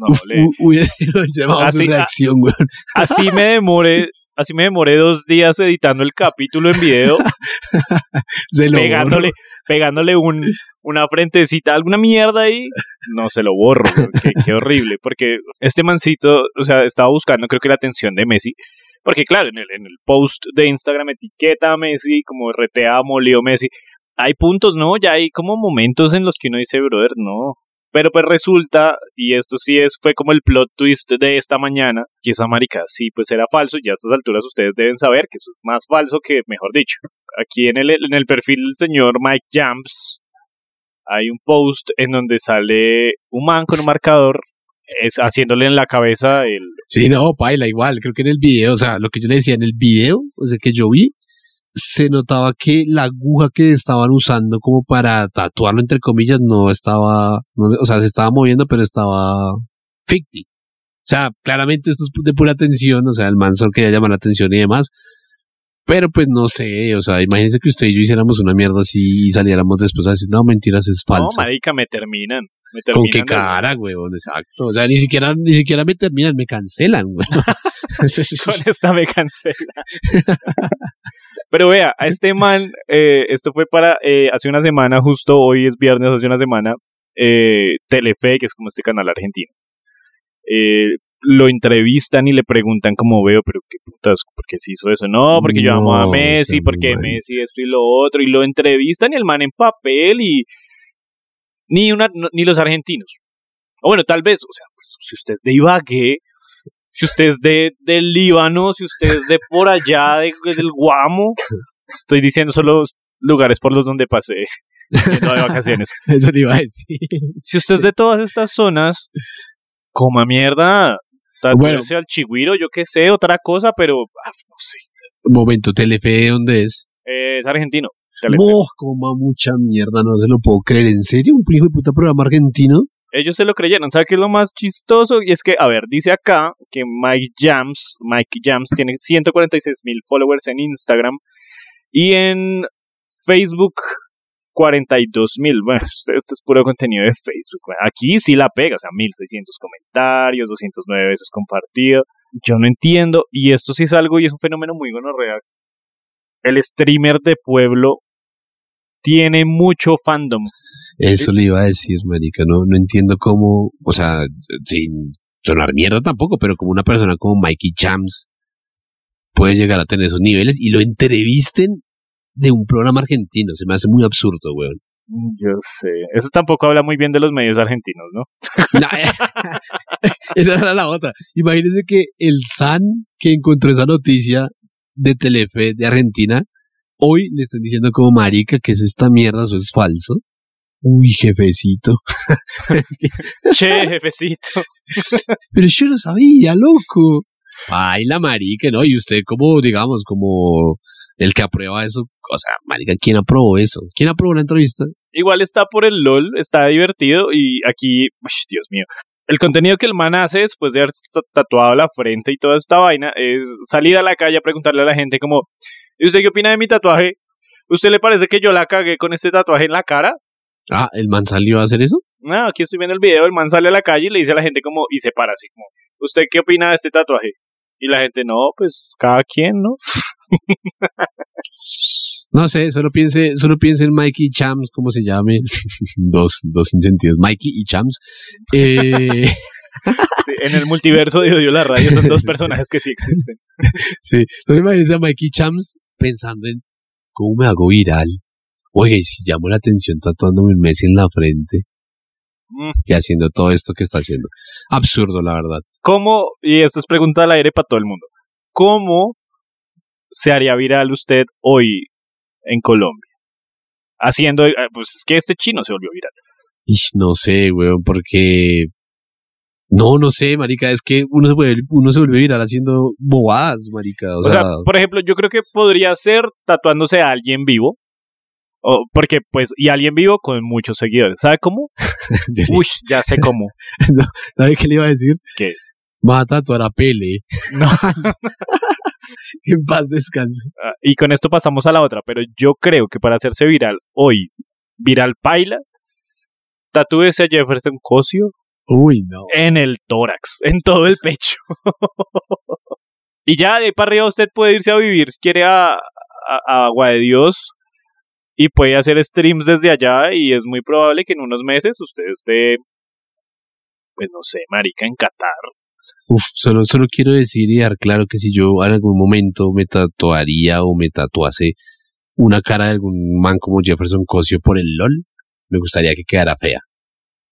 Speaker 2: no,
Speaker 1: Uf,
Speaker 2: le-
Speaker 1: llamado
Speaker 2: Así-
Speaker 1: su reacción, weón.
Speaker 2: así me demoré, así me demoré dos días editando el capítulo en video.
Speaker 1: Se lo
Speaker 2: pegándole,
Speaker 1: borro.
Speaker 2: pegándole un, una frentecita, alguna mierda ahí, no se lo borro, güey, qué, qué horrible, porque este mancito, o sea, estaba buscando creo que la atención de Messi, porque claro, en el, en el post de Instagram etiqueta a Messi, como retea molió Messi, hay puntos, ¿no? Ya hay como momentos en los que uno dice, brother, no. Pero pues resulta, y esto sí es, fue como el plot twist de esta mañana, que esa marica sí, pues era falso, y a estas alturas ustedes deben saber que eso es más falso que, mejor dicho, aquí en el, en el perfil del señor Mike Jams hay un post en donde sale un man con un marcador es, haciéndole en la cabeza el...
Speaker 1: Sí, no, paila, igual. Creo que en el video, o sea, lo que yo le decía en el video, o sea, que yo vi, se notaba que la aguja que estaban usando como para tatuarlo, entre comillas, no estaba, no- o sea, se estaba moviendo, pero estaba ficti. O sea, claramente esto es de pura atención, o sea, el man solo quería llamar la atención y demás. Pero pues no sé, o sea, imagínense que usted y yo hiciéramos una mierda así y saliéramos después a decir, no, mentiras, es falso.
Speaker 2: No, marica, me terminan. Me
Speaker 1: ¿Con
Speaker 2: terminan
Speaker 1: qué
Speaker 2: de-
Speaker 1: cara, weón? Exacto. O sea, ni siquiera, ni siquiera me terminan, me cancelan, weón.
Speaker 2: Con esta me cancela. Pero vea, a este man, eh, esto fue para eh, hace una semana, justo hoy es viernes, hace una semana, eh, Telefe, que es como este canal argentino, eh, lo entrevistan y le preguntan cómo veo, pero qué putas, ¿por qué se hizo eso? No, porque yo amo a Messi, porque
Speaker 1: maricas.
Speaker 2: Messi esto y lo otro, y lo entrevistan y el man en papel y ni una, ni los argentinos. O bueno, tal vez, o sea, pues si usted es de Ibagué, si usted es de, del Líbano, si usted es de por allá, de- del Guamo, estoy diciendo solo lugares por los donde pasé de vacaciones.
Speaker 1: Eso le iba a decir.
Speaker 2: Si usted es de todas estas zonas, coma mierda, tatúese al chigüiro, yo qué sé, otra cosa, pero ah, no sé,
Speaker 1: momento, Telefe, ¿de dónde es?
Speaker 2: eh, es argentino. Telefe.
Speaker 1: Oh, coma mucha mierda, no se lo puedo creer. ¿En serio? ¿Un hijo de puta programa argentino?
Speaker 2: Ellos se lo creyeron. ¿Sabe qué es lo más chistoso? Y es que, a ver, dice acá que Mike Jams, Mike Jams tiene 146 mil followers en Instagram y en Facebook 42 mil. Bueno, esto, esto es puro contenido de Facebook. Aquí sí la pega, o sea, 1600 comentarios, 209 veces compartido. Yo no entiendo. Y esto sí es algo y es un fenómeno muy real. El streamer de pueblo tiene mucho fandom.
Speaker 1: Eso le iba a decir, marica. No, no entiendo cómo, o sea, sin sonar mierda tampoco, pero como una persona como Mikey Jams puede llegar a tener esos niveles y lo entrevisten de un programa argentino. Se me hace muy absurdo, weón.
Speaker 2: Yo sé. Eso tampoco habla muy bien de los medios argentinos, ¿no?
Speaker 1: esa era la otra. Imagínense que el SAN que encontró esa noticia de Telefe de Argentina, hoy le están diciendo como marica que es esta mierda, eso es falso. Uy, jefecito.
Speaker 2: che, jefecito.
Speaker 1: Pero yo lo sabía, loco. Ay, la marica, ¿no? Y usted como, digamos, como el que aprueba eso. O sea, marica, ¿quién aprobó eso? ¿Quién aprobó la entrevista?
Speaker 2: Igual está por el LOL, está divertido y aquí, Dios mío. El contenido que el man hace después de haber tatuado la frente y toda esta vaina es salir a la calle a preguntarle a la gente como, ¿y usted qué opina de mi tatuaje? ¿Usted le parece que yo la cagué con este tatuaje en la cara?
Speaker 1: Ah, ¿el man salió a hacer eso?
Speaker 2: No, aquí estoy viendo el video, el man sale a la calle y le dice a la gente como, y se para así como, ¿usted qué opina de este tatuaje? Y la gente, no, pues cada quien, ¿no?
Speaker 1: no sé, solo piense, solo piense en Mikey y Chams, como se llame. dos, dos incentives, Mikey y Chams. Eh...
Speaker 2: en el multiverso de Odio la Radio son dos personajes que sí existen.
Speaker 1: sí, entonces imagínense a Mikey Chams pensando en cómo me hago viral. Oiga, y si llamo la atención tatuándome un mes en la frente mm. y haciendo todo esto que está haciendo. Absurdo, la verdad.
Speaker 2: ¿Cómo, y esto es pregunta al aire para todo el mundo, cómo se haría viral usted hoy en Colombia? Haciendo, eh, pues es que este chino se volvió viral.
Speaker 1: no sé, weón, porque no, no sé, marica, es que uno se vuelve, uno se vuelve viral haciendo bobadas, marica. O, sea,
Speaker 2: por ejemplo, yo creo que podría ser tatuándose a alguien vivo. O porque, pues, y alguien vivo con muchos seguidores. ¿Sabe cómo? Uy, ya sé cómo.
Speaker 1: ¿Sabe qué le iba a decir?
Speaker 2: ¿Qué?
Speaker 1: Va a tatuar a Pele. No. en paz descanse.
Speaker 2: Ah, y con esto pasamos a la otra, pero yo creo que para hacerse viral hoy, viral paila, tatúese a Jefferson Cosio.
Speaker 1: Uy, no.
Speaker 2: En el tórax, en todo el pecho. y ya de ahí para arriba usted puede irse a vivir si quiere a, a Agua de Dios y puede hacer streams desde allá y es muy probable que en unos meses usted esté, pues no sé, marica, en Qatar.
Speaker 1: Uf, solo, solo quiero decir y dar claro que si yo en algún momento me tatuaría o me tatuase una cara de algún man como Jefferson Cosio por el LOL, me gustaría que quedara fea.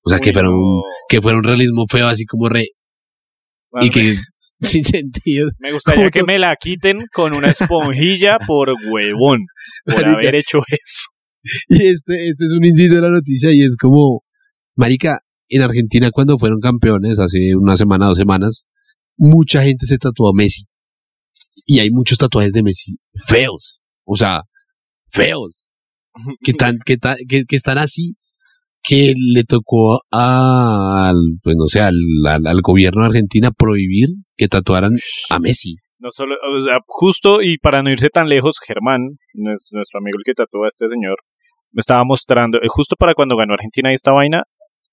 Speaker 1: O sea, que fuera, un, que fuera un realismo feo así como re... y que sin sentido.
Speaker 2: Me gustaría que me la quiten con una esponjilla por huevón, por haber hecho eso.
Speaker 1: Y este, este es un inciso de la noticia y es como, marica, en Argentina cuando fueron campeones, hace una semana, dos semanas, mucha gente se tatuó a Messi. Y hay muchos tatuajes de Messi feos. O sea, feos. Que, tan, que, que, que están así que le tocó al, pues no sé, al, al, gobierno de Argentina prohibir que tatuaran a Messi.
Speaker 2: No solo, o sea, justo y para no irse tan lejos, Germán, nuestro amigo el que tatuó a este señor, me estaba mostrando, eh, justo para cuando ganó Argentina esta vaina,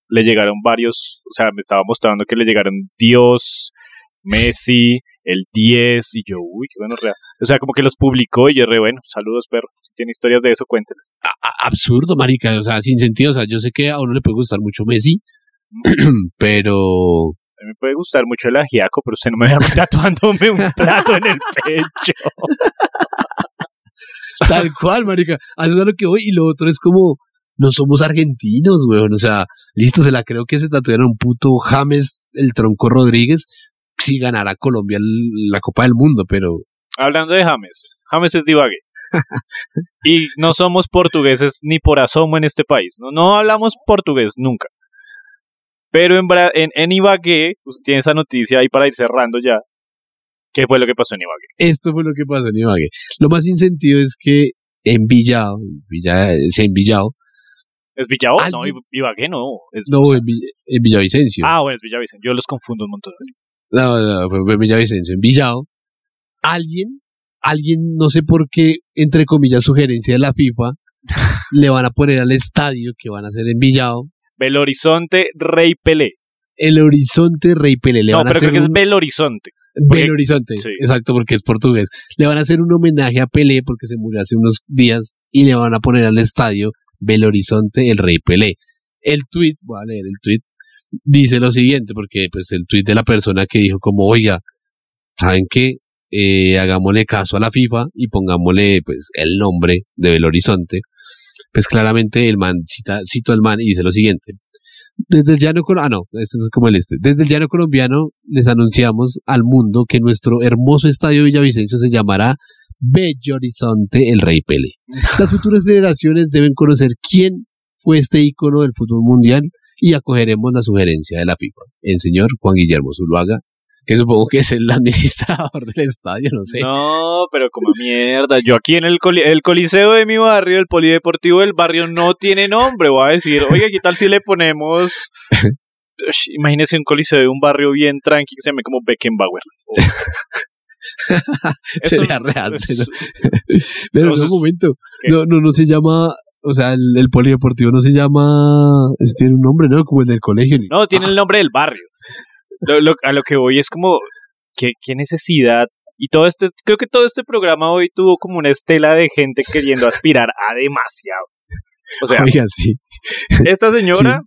Speaker 2: le llegaron varios, o sea, me estaba mostrando que le llegaron Dios, Messi, el 10, y yo, uy, qué bueno, real. O sea, como que los publicó y yo re, bueno, saludos, perro. Si tiene historias de eso, cuénteles.
Speaker 1: absurdo, marica, o sea, sin sentido. O sea, yo sé que a uno le puede gustar mucho Messi, pero...
Speaker 2: A mí me puede gustar mucho el ajiaco, pero usted no me vea tatuándome un plato en el pecho.
Speaker 1: Tal cual, marica. Eso es lo que voy. Y lo otro es como, no somos argentinos, weón. O sea, listo, se la creo que se tatuaron un puto James el tronco Rodríguez si ganara Colombia la Copa del Mundo, pero
Speaker 2: Hablando de James, James es divague. y no somos portugueses ni por asomo en este país. No, no hablamos portugués nunca. Pero en, en, en Ibagué, usted tiene esa noticia ahí para ir cerrando ya. ¿Qué fue lo que pasó en Ibagué?
Speaker 1: Esto fue lo que pasó en Ibagué. Lo más insentivo es que en Villao, Villa, se en Villao.
Speaker 2: ¿Es Villao? No, Ibagué no.
Speaker 1: no, en, Villavicencio.
Speaker 2: Ah, bueno, es Villavicencio. Yo los confundo un montón.
Speaker 1: No, no, fue, fue Villavicencio. En Villao alguien, alguien, no sé por qué, entre comillas, sugerencia de la FIFA, le van a poner al estadio que van a hacer en Villao.
Speaker 2: Bel Horizonte Rey Pelé.
Speaker 1: El Horizonte Rey Pelé. Le
Speaker 2: no,
Speaker 1: van a
Speaker 2: pero
Speaker 1: hacer
Speaker 2: creo que es Bel Horizonte.
Speaker 1: Bel Horizonte, exacto, porque es portugués. Le van a hacer un homenaje a Pelé porque se murió hace unos días y le van a poner al estadio Bel Horizonte el Rey Pelé. El tweet, voy a leer el tweet, dice lo siguiente, porque pues el tweet de la persona que dijo como, oiga, ¿saben qué? Eh, hagámosle caso a la FIFA y pongámosle pues el nombre de Belo Horizonte. Pues claramente el man cita, cito al man y dice lo siguiente. Desde el llano ah no, este es como el este. Desde el llano colombiano les anunciamos al mundo que nuestro hermoso estadio Villavicencio se llamará Bello Horizonte el Rey Pele. Las futuras generaciones deben conocer quién fue este ícono del fútbol mundial y acogeremos la sugerencia de la FIFA. El señor Juan Guillermo Zuluaga, que supongo que es el administrador del estadio, no sé.
Speaker 2: No, pero como mierda. Yo aquí en el, el coliseo de mi barrio, el polideportivo del barrio, no tiene nombre. Voy a decir, oiga, ¿qué tal si le ponemos... Imagínese un coliseo de un barrio bien tranquilo que se llame como Beckenbauer.
Speaker 1: Sería real. Pero en un momento, no, no, no se llama o sea, el, polideportivo no se llama, tiene un nombre, ¿no? Como el del colegio.
Speaker 2: No, tiene el nombre del barrio. A lo que voy es como, ¿qué, qué necesidad? Y todo este, creo que todo este programa hoy tuvo como una estela de gente queriendo aspirar a demasiado. O sea,
Speaker 1: sí.
Speaker 2: esta señora,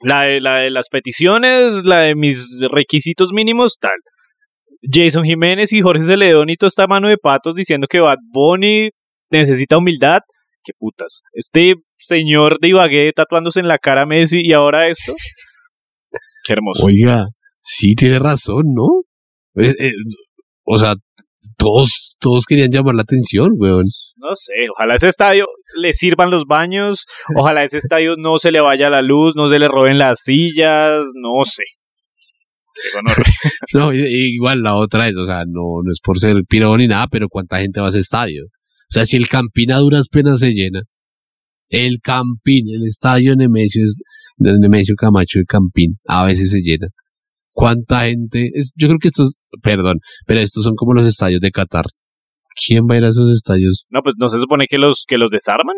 Speaker 2: la, de, la de las peticiones, la de mis requisitos mínimos, tal. Jason Jiménez y Jorge Celedón y toda esta mano de patos diciendo que Bad Bunny necesita humildad qué putas. Este señor de Ibagué tatuándose en la cara a Messi y ahora esto. Qué hermoso.
Speaker 1: Oiga, sí tiene razón, ¿no? Eh, eh, o sea, todos, todos querían llamar la atención, weón.
Speaker 2: No sé, ojalá ese estadio le sirvan los baños, ojalá ese estadio no se le vaya la luz, no se le roben las sillas, no sé.
Speaker 1: no, igual la otra es, o sea, no, no es por ser pirón ni nada, pero cuánta gente va a ese estadio. O sea, si el Campín a duras penas se llena, el Campín, el estadio Nemesio, Nemesio Camacho de Campín, a veces se llena. ¿Cuánta gente? Es, yo creo que estos, perdón, pero estos son como los estadios de Qatar. ¿Quién va a ir a esos estadios?
Speaker 2: No, pues no se supone que los, que los desarman.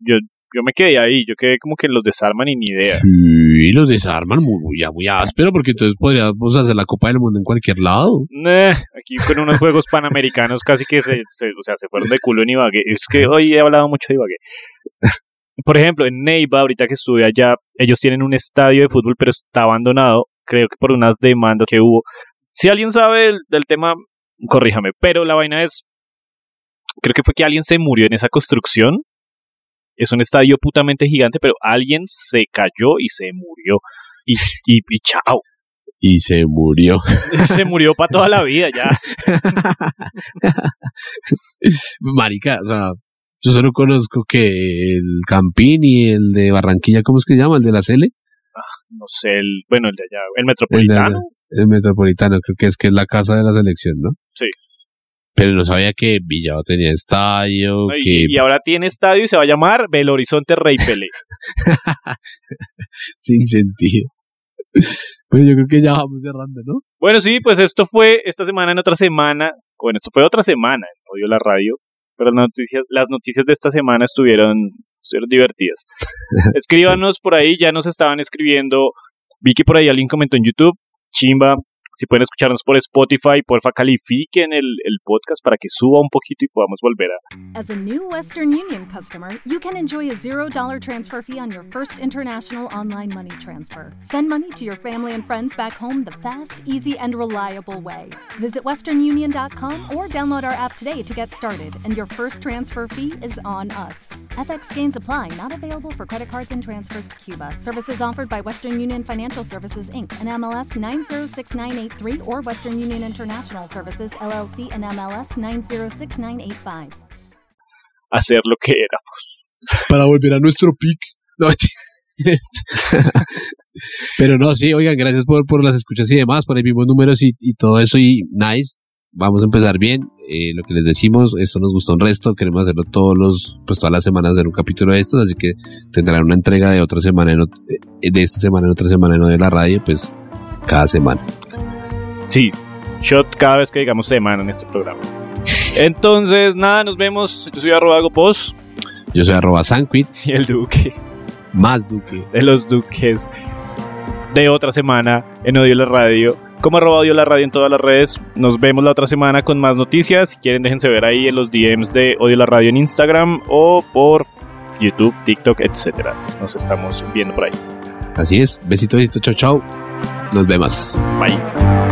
Speaker 2: Yo, yo me quedé ahí, yo quedé como que los desarman y ni idea.
Speaker 1: Sí, los desarman muy, ya muy áspero, porque entonces podríamos hacer la Copa del Mundo en cualquier lado.
Speaker 2: aquí con unos juegos panamericanos casi que se, o sea, se fueron de culo en Ibagué. Es que hoy he hablado mucho de Ibagué. Por ejemplo, en Neiva, ahorita que estuve allá, ellos tienen un estadio de fútbol, pero está abandonado, creo que por unas demandas que hubo. Si alguien sabe del tema, corríjame, pero la vaina es, creo que fue que alguien se murió en esa construcción es un estadio putamente gigante, pero alguien se cayó y se murió. Y, y, y chao.
Speaker 1: Y se murió.
Speaker 2: se murió para toda la vida ya.
Speaker 1: Marica, o sea, yo solo conozco que el Campín y el de Barranquilla, ¿cómo es que se llama? ¿El de la Cele?
Speaker 2: No sé, el, bueno, el de allá, el Metropolitano.
Speaker 1: El, el, Metropolitano, creo que es que es la casa de la selección, ¿no?
Speaker 2: Sí.
Speaker 1: Pero no sabía que Villado tenía estadio.
Speaker 2: y, ahora tiene estadio y se va a llamar Belo Horizonte Rey Pele.
Speaker 1: Sin sentido. Bueno, yo creo que ya vamos cerrando, ¿no?
Speaker 2: Bueno, sí, pues esto fue esta semana en otra semana. Bueno, esto fue otra semana en Odio la Radio. Pero las noticias, las noticias de esta semana estuvieron, estuvieron divertidas. Escríbanos por ahí, ya nos estaban escribiendo. Vi que por ahí alguien comentó en YouTube. Chimba, si pueden escucharnos por Spotify, porfa califiquen el, el podcast para que suba un poquito y podamos volver a.
Speaker 4: As a new Western Union customer, you can enjoy a $0 transfer fee on your first international online money transfer. Send money to your family and friends back home the fast, easy, and reliable way. Visit westernunion.com or download our app today to get started, and your first transfer fee is on us. FX gains apply, not available for credit cards and transfers to Cuba. Services offered by Western Union Financial Services Inc. and MLS 9069 983 or Western Union International Services LLC and MLS 906985.
Speaker 2: Hacer lo que éramos.
Speaker 1: Para volver a nuestro pick. No, Pero no, sí, oigan, gracias por, por las escuchas y demás, por el mismo números y, y todo eso. Y nice, vamos a empezar bien. Eh, lo que les decimos, esto nos gustó un resto. Queremos hacerlo todos los, pues todas las semanas, hacer un capítulo de estos. Así que tendrán una entrega de otra semana, en, eh, de esta semana en otra semana en de la radio, pues cada semana.
Speaker 2: Sí, shot cada vez que digamos semana en este programa. Entonces, nada, nos vemos. Yo soy arroba Gopos.
Speaker 1: Yo soy arroba Sanquit.
Speaker 2: Y el Duque.
Speaker 1: Más Duque.
Speaker 2: De los Duques. De otra semana en Odio la Radio. Como arroba Odio la Radio en todas las redes. Nos vemos la otra semana con más noticias. Si quieren, déjense ver ahí en los DMs de Odio la Radio en Instagram o por YouTube, TikTok, etc. Nos estamos viendo por ahí.
Speaker 1: Así es. Besito, besito. Chao, chao. Nos vemos.
Speaker 2: Bye.